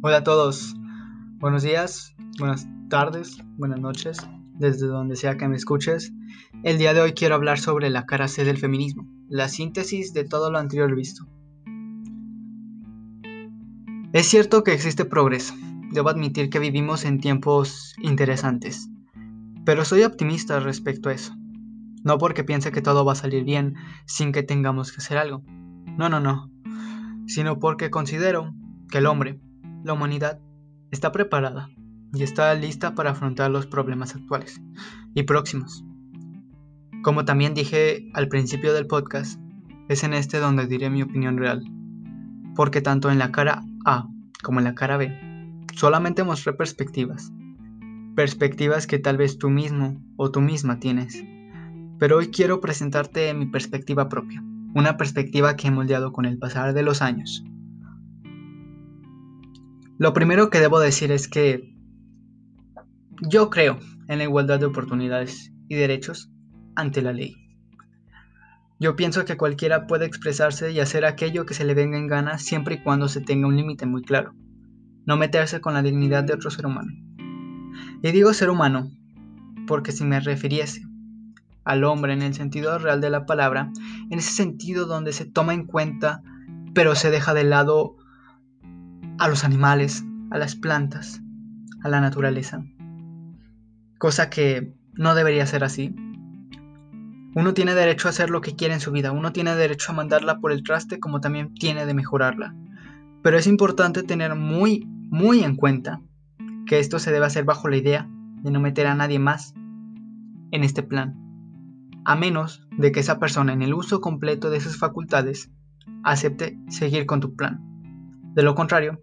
Hola a todos, buenos días, buenas tardes, buenas noches, desde donde sea que me escuches. El día de hoy quiero hablar sobre la cara C del feminismo, la síntesis de todo lo anterior visto. Es cierto que existe progreso, debo admitir que vivimos en tiempos interesantes, pero soy optimista respecto a eso. No porque piense que todo va a salir bien sin que tengamos que hacer algo. No, no, no. Sino porque considero que el hombre, la humanidad está preparada y está lista para afrontar los problemas actuales y próximos. Como también dije al principio del podcast, es en este donde diré mi opinión real, porque tanto en la cara A como en la cara B solamente mostré perspectivas, perspectivas que tal vez tú mismo o tú misma tienes, pero hoy quiero presentarte mi perspectiva propia, una perspectiva que he moldeado con el pasar de los años lo primero que debo decir es que yo creo en la igualdad de oportunidades y derechos ante la ley. Yo pienso que cualquiera puede expresarse y hacer aquello que se le venga en gana siempre y cuando se tenga un límite muy claro. No meterse con la dignidad de otro ser humano. Y digo ser humano porque si me refiriese al hombre en el sentido real de la palabra, en ese sentido donde se toma en cuenta pero se deja de lado a los animales, a las plantas, a la naturaleza. Cosa que no debería ser así. Uno tiene derecho a hacer lo que quiere en su vida, uno tiene derecho a mandarla por el traste como también tiene de mejorarla. Pero es importante tener muy, muy en cuenta que esto se debe hacer bajo la idea de no meter a nadie más en este plan, a menos de que esa persona en el uso completo de sus facultades acepte seguir con tu plan. De lo contrario,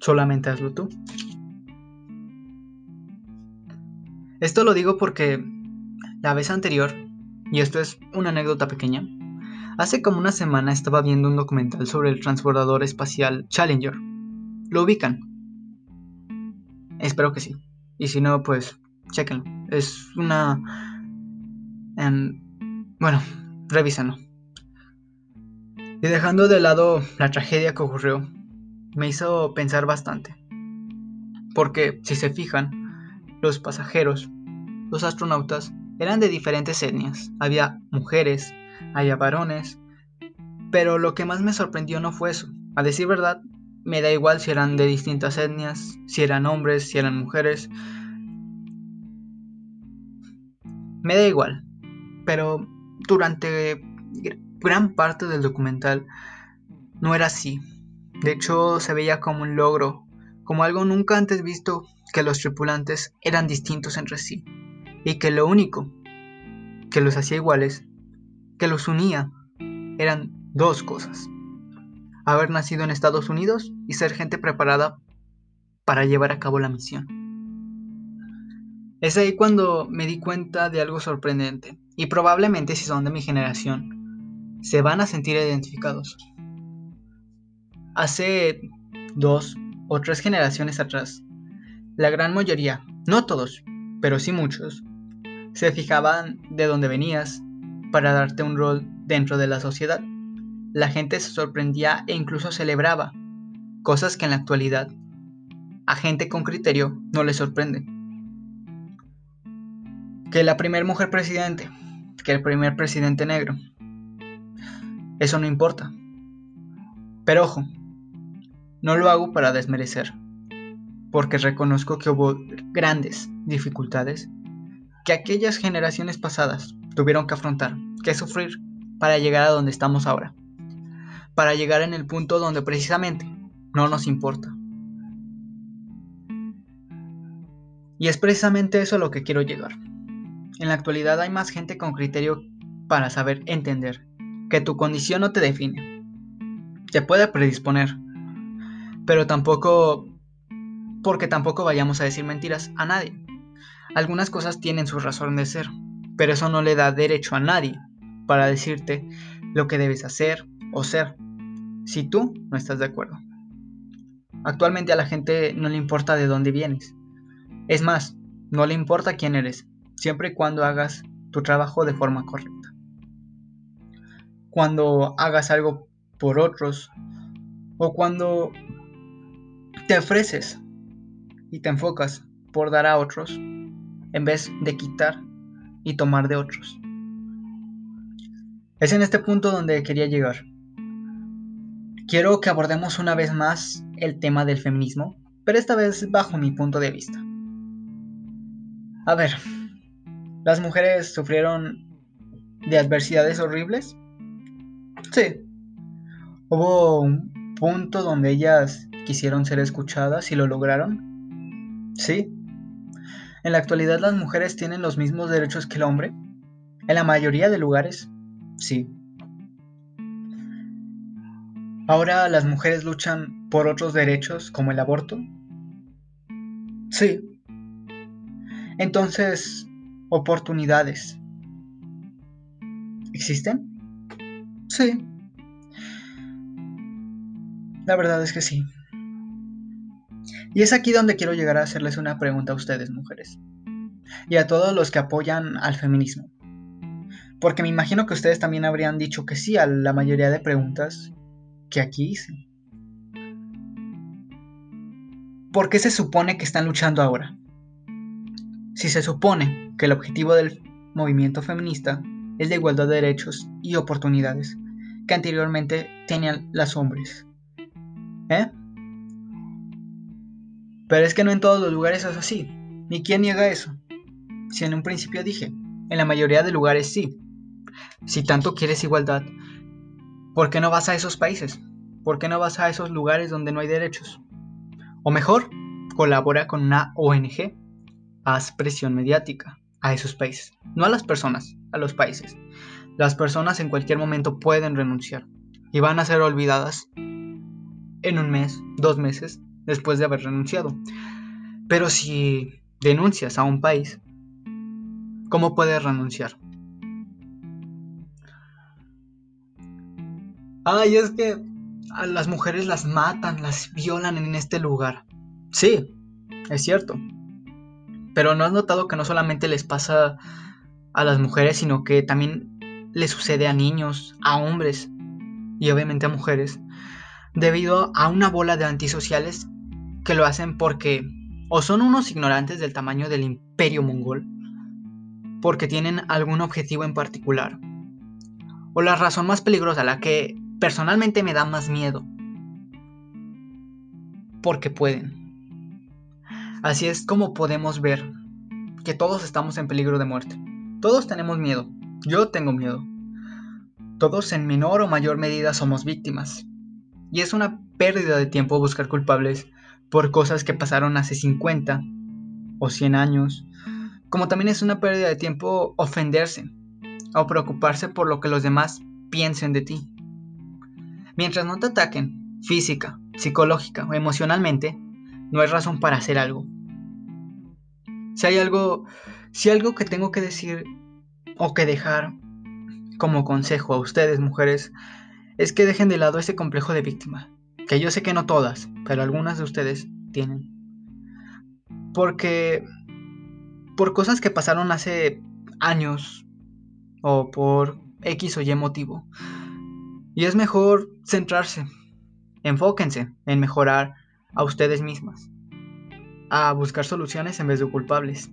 solamente hazlo tú. Esto lo digo porque la vez anterior, y esto es una anécdota pequeña, hace como una semana estaba viendo un documental sobre el transbordador espacial Challenger. ¿Lo ubican? Espero que sí. Y si no, pues chequenlo. Es una... Em, bueno, revísenlo. Y dejando de lado la tragedia que ocurrió, me hizo pensar bastante. Porque, si se fijan, los pasajeros, los astronautas, eran de diferentes etnias. Había mujeres, había varones. Pero lo que más me sorprendió no fue eso. A decir verdad, me da igual si eran de distintas etnias, si eran hombres, si eran mujeres. Me da igual. Pero durante gran parte del documental no era así. De hecho, se veía como un logro, como algo nunca antes visto que los tripulantes eran distintos entre sí, y que lo único que los hacía iguales, que los unía, eran dos cosas. Haber nacido en Estados Unidos y ser gente preparada para llevar a cabo la misión. Es ahí cuando me di cuenta de algo sorprendente, y probablemente si son de mi generación, se van a sentir identificados. Hace dos o tres generaciones atrás, la gran mayoría, no todos, pero sí muchos, se fijaban de dónde venías para darte un rol dentro de la sociedad. La gente se sorprendía e incluso celebraba, cosas que en la actualidad a gente con criterio no le sorprende. Que la primer mujer presidente, que el primer presidente negro. Eso no importa. Pero ojo, no lo hago para desmerecer, porque reconozco que hubo grandes dificultades que aquellas generaciones pasadas tuvieron que afrontar, que sufrir para llegar a donde estamos ahora, para llegar en el punto donde precisamente no nos importa. Y es precisamente eso a lo que quiero llegar. En la actualidad hay más gente con criterio para saber entender que tu condición no te define. Te puede predisponer pero tampoco, porque tampoco vayamos a decir mentiras a nadie. Algunas cosas tienen su razón de ser, pero eso no le da derecho a nadie para decirte lo que debes hacer o ser, si tú no estás de acuerdo. Actualmente a la gente no le importa de dónde vienes. Es más, no le importa quién eres, siempre y cuando hagas tu trabajo de forma correcta. Cuando hagas algo por otros o cuando te ofreces y te enfocas por dar a otros en vez de quitar y tomar de otros. Es en este punto donde quería llegar. Quiero que abordemos una vez más el tema del feminismo, pero esta vez bajo mi punto de vista. A ver, ¿las mujeres sufrieron de adversidades horribles? Sí. ¿Hubo un punto donde ellas quisieron ser escuchadas y lo lograron? Sí. ¿En la actualidad las mujeres tienen los mismos derechos que el hombre? En la mayoría de lugares, sí. ¿Ahora las mujeres luchan por otros derechos como el aborto? Sí. Entonces, oportunidades. ¿Existen? Sí. La verdad es que sí. Y es aquí donde quiero llegar a hacerles una pregunta a ustedes, mujeres. Y a todos los que apoyan al feminismo. Porque me imagino que ustedes también habrían dicho que sí a la mayoría de preguntas que aquí hice. ¿Por qué se supone que están luchando ahora? Si se supone que el objetivo del movimiento feminista es la igualdad de derechos y oportunidades que anteriormente tenían los hombres. ¿Eh? Pero es que no en todos los lugares es así. ¿Ni quién niega eso? Si en un principio dije, en la mayoría de lugares sí. Si tanto quieres igualdad, ¿por qué no vas a esos países? ¿Por qué no vas a esos lugares donde no hay derechos? O mejor, colabora con una ONG. Haz presión mediática a esos países. No a las personas, a los países. Las personas en cualquier momento pueden renunciar y van a ser olvidadas en un mes, dos meses después de haber renunciado. Pero si denuncias a un país, ¿cómo puedes renunciar? Ay, es que a las mujeres las matan, las violan en este lugar. Sí, es cierto. Pero no has notado que no solamente les pasa a las mujeres, sino que también le sucede a niños, a hombres y obviamente a mujeres, debido a una bola de antisociales que lo hacen porque o son unos ignorantes del tamaño del imperio mongol, porque tienen algún objetivo en particular, o la razón más peligrosa, la que personalmente me da más miedo, porque pueden. Así es como podemos ver que todos estamos en peligro de muerte. Todos tenemos miedo. Yo tengo miedo. Todos en menor o mayor medida somos víctimas. Y es una pérdida de tiempo buscar culpables por cosas que pasaron hace 50 o 100 años. Como también es una pérdida de tiempo ofenderse o preocuparse por lo que los demás piensen de ti. Mientras no te ataquen física, psicológica o emocionalmente, no hay razón para hacer algo. Si hay algo, si algo que tengo que decir o que dejar como consejo a ustedes, mujeres, es que dejen de lado ese complejo de víctima, que yo sé que no todas, pero algunas de ustedes tienen. Porque por cosas que pasaron hace años o por X o Y motivo. Y es mejor centrarse, enfóquense en mejorar a ustedes mismas a buscar soluciones en vez de culpables,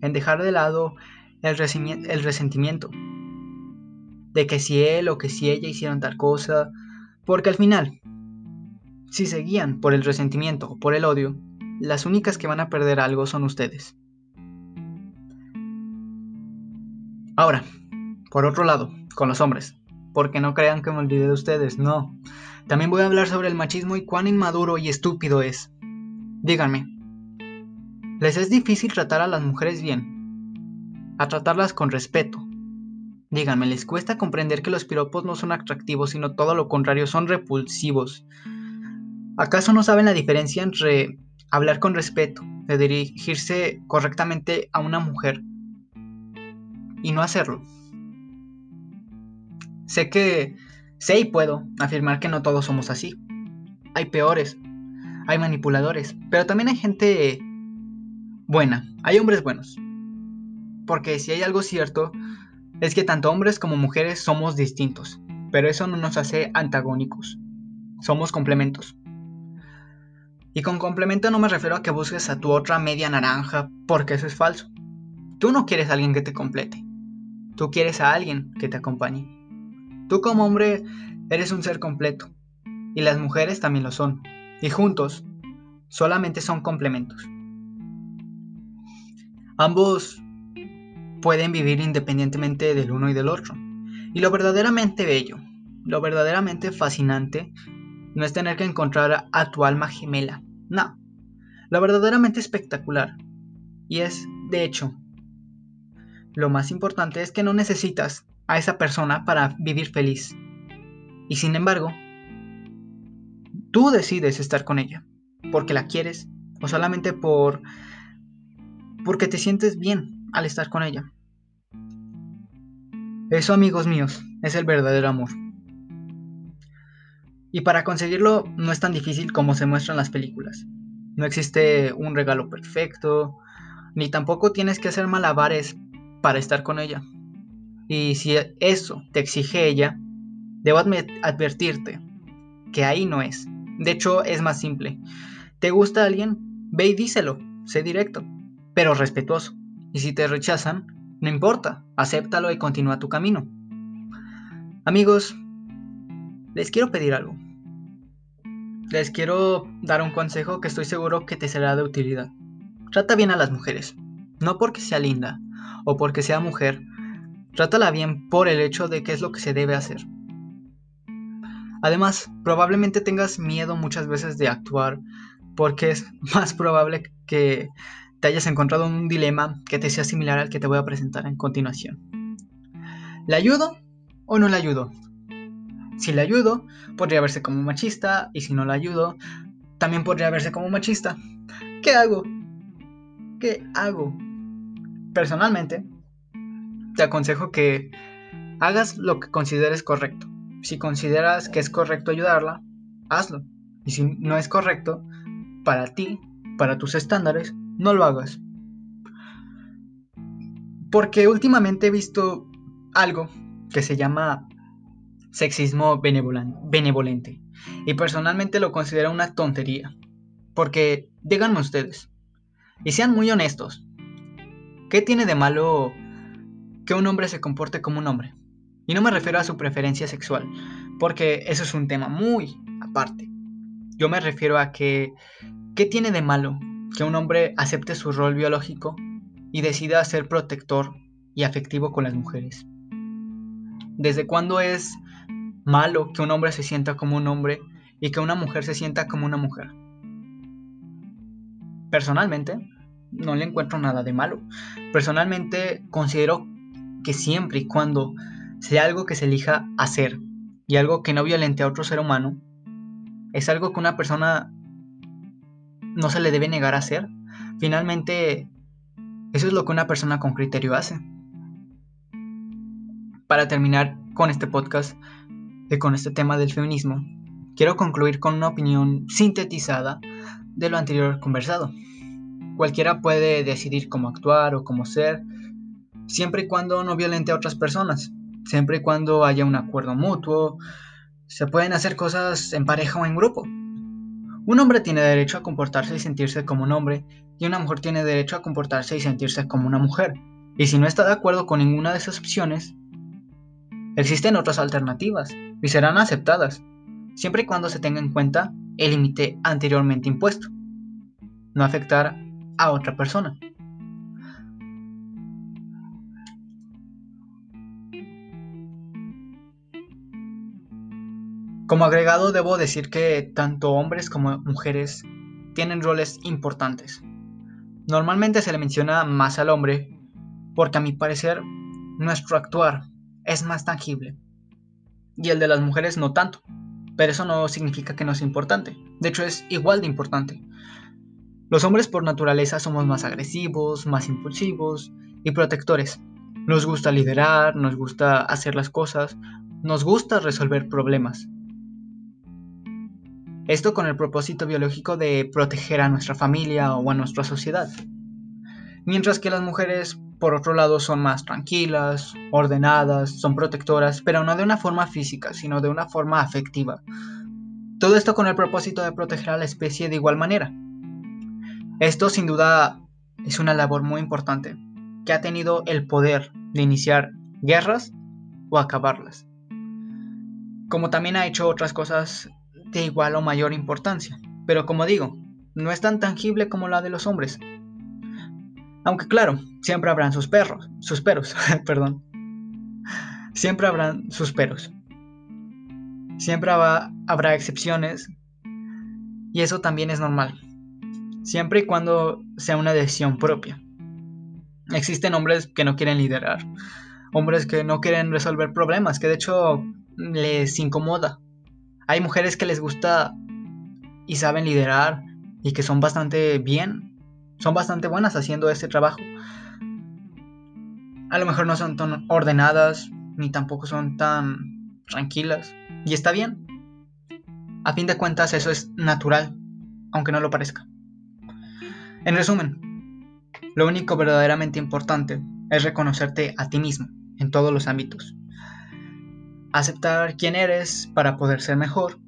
en dejar de lado el, resentimiento de que si él o que si ella hicieron tal cosa, porque al final, si se guían por el resentimiento o por el odio, las únicas que van a perder algo son ustedes. Ahora, por otro lado, con los hombres, porque no crean que me olvide de ustedes, no. También voy a hablar sobre el machismo y cuán inmaduro y estúpido es. Díganme, les es difícil tratar a las mujeres bien, a tratarlas con respeto. Díganme, ¿les cuesta comprender que los piropos no son atractivos, sino todo lo contrario, son repulsivos? ¿Acaso no saben la diferencia entre hablar con respeto, de dirigirse correctamente a una mujer y no hacerlo? Sé que sé y puedo afirmar que no todos somos así. Hay peores, hay manipuladores, pero también hay gente buena, hay hombres buenos. Porque si hay algo cierto, es que tanto hombres como mujeres somos distintos, pero eso no nos hace antagónicos, somos complementos. Y con complemento no me refiero a que busques a tu otra media naranja, porque eso es falso. Tú no quieres a alguien que te complete. Tú quieres a alguien que te acompañe. Tú como hombre eres un ser completo. Y las mujeres también lo son. Y juntos solamente son complementos. Ambos pueden vivir independientemente del uno y del otro. Y lo verdaderamente bello, lo verdaderamente fascinante, no es tener que encontrar a tu alma gemela. No. Lo verdaderamente espectacular. Y es, de hecho, lo más importante es que no necesitas a esa persona para vivir feliz. Y sin embargo, tú decides estar con ella, porque la quieres o solamente por porque te sientes bien al estar con ella. Eso, amigos míos, es el verdadero amor. Y para conseguirlo no es tan difícil como se muestra en las películas. No existe un regalo perfecto, ni tampoco tienes que hacer malabares para estar con ella. Y si eso te exige ella, debo advertirte que ahí no es. De hecho, es más simple. ¿Te gusta alguien? Ve y díselo, sé directo, pero respetuoso. Y si te rechazan, no importa, acéptalo y continúa tu camino. Amigos, les quiero pedir algo. Les quiero dar un consejo que estoy seguro que te será de utilidad. Trata bien a las mujeres, no porque sea linda, o porque sea mujer, trátala bien por el hecho de que es lo que se debe hacer. Además, probablemente tengas miedo muchas veces de actuar porque es más probable que te hayas encontrado un dilema que te sea similar al que te voy a presentar en continuación. ¿Le ayudo o no le ayudo? Si le ayudo, podría verse como machista y si no le ayudo, también podría verse como machista. ¿Qué hago? ¿Qué hago? Personalmente, te aconsejo que hagas lo que consideres correcto. Si consideras que es correcto ayudarla, hazlo. Y si no es correcto, para ti, para tus estándares, no lo hagas. Porque últimamente he visto algo que se llama sexismo benevolente. Y personalmente lo considero una tontería. Porque díganme ustedes, y sean muy honestos, ¿Qué tiene de malo que un hombre se comporte como un hombre? Y no me refiero a su preferencia sexual, porque eso es un tema muy aparte. Yo me refiero a que, ¿qué tiene de malo que un hombre acepte su rol biológico y decida ser protector y afectivo con las mujeres? ¿Desde cuándo es malo que un hombre se sienta como un hombre y que una mujer se sienta como una mujer? Personalmente, no le encuentro nada de malo. Personalmente considero que siempre y cuando sea algo que se elija hacer y algo que no violente a otro ser humano, es algo que una persona no se le debe negar a hacer. Finalmente, eso es lo que una persona con criterio hace. Para terminar con este podcast y con este tema del feminismo, quiero concluir con una opinión sintetizada de lo anterior conversado. Cualquiera puede decidir cómo actuar o cómo ser, siempre y cuando no violente a otras personas, siempre y cuando haya un acuerdo mutuo, se pueden hacer cosas en pareja o en grupo. Un hombre tiene derecho a comportarse y sentirse como un hombre, y una mujer tiene derecho a comportarse y sentirse como una mujer. Y si no está de acuerdo con ninguna de esas opciones, existen otras alternativas y serán aceptadas, siempre y cuando se tenga en cuenta el límite anteriormente impuesto. No afectar a otra persona. Como agregado debo decir que tanto hombres como mujeres tienen roles importantes. Normalmente se le menciona más al hombre porque a mi parecer nuestro actuar es más tangible y el de las mujeres no tanto, pero eso no significa que no sea importante, de hecho es igual de importante. Los hombres por naturaleza somos más agresivos, más impulsivos y protectores. Nos gusta liderar, nos gusta hacer las cosas, nos gusta resolver problemas. Esto con el propósito biológico de proteger a nuestra familia o a nuestra sociedad. Mientras que las mujeres, por otro lado, son más tranquilas, ordenadas, son protectoras, pero no de una forma física, sino de una forma afectiva. Todo esto con el propósito de proteger a la especie de igual manera. Esto sin duda es una labor muy importante, que ha tenido el poder de iniciar guerras o acabarlas, como también ha hecho otras cosas de igual o mayor importancia, pero como digo, no es tan tangible como la de los hombres. Aunque claro, siempre habrán sus perros, sus peros, perdón. Siempre habrán sus peros. Siempre habrá excepciones y eso también es normal, siempre y cuando sea una decisión propia. Existen hombres que no quieren liderar, hombres que no quieren resolver problemas, que de hecho les incomoda. Hay mujeres que les gusta y saben liderar y que son bastante bien, son bastante buenas haciendo este trabajo. A lo mejor no son tan ordenadas, ni tampoco son tan tranquilas, y está bien. A fin de cuentas eso es natural, aunque no lo parezca. En resumen, lo único verdaderamente importante es reconocerte a ti mismo en todos los ámbitos. Aceptar quién eres para poder ser mejor.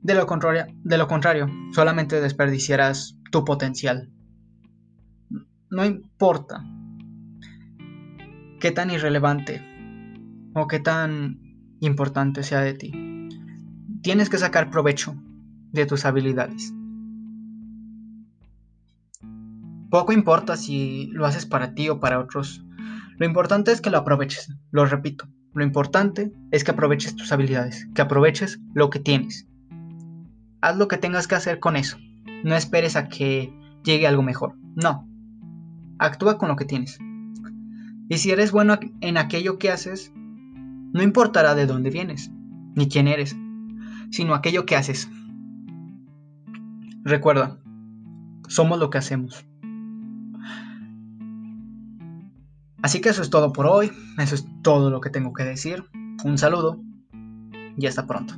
De lo, contrario, de lo contrario, solamente desperdiciarás tu potencial. No importa qué tan irrelevante o qué tan importante sea de ti. Tienes que sacar provecho de tus habilidades. Poco importa si lo haces para ti o para otros. Lo importante es que lo aproveches. Lo repito. Lo importante es que aproveches tus habilidades, que aproveches lo que tienes. Haz lo que tengas que hacer con eso. No esperes a que llegue algo mejor. No. Actúa con lo que tienes. Y si eres bueno en aquello que haces, no importará de dónde vienes, ni quién eres, sino aquello que haces. Recuerda, somos lo que hacemos. Así que eso es todo por hoy, eso es todo lo que tengo que decir. Un saludo y hasta pronto.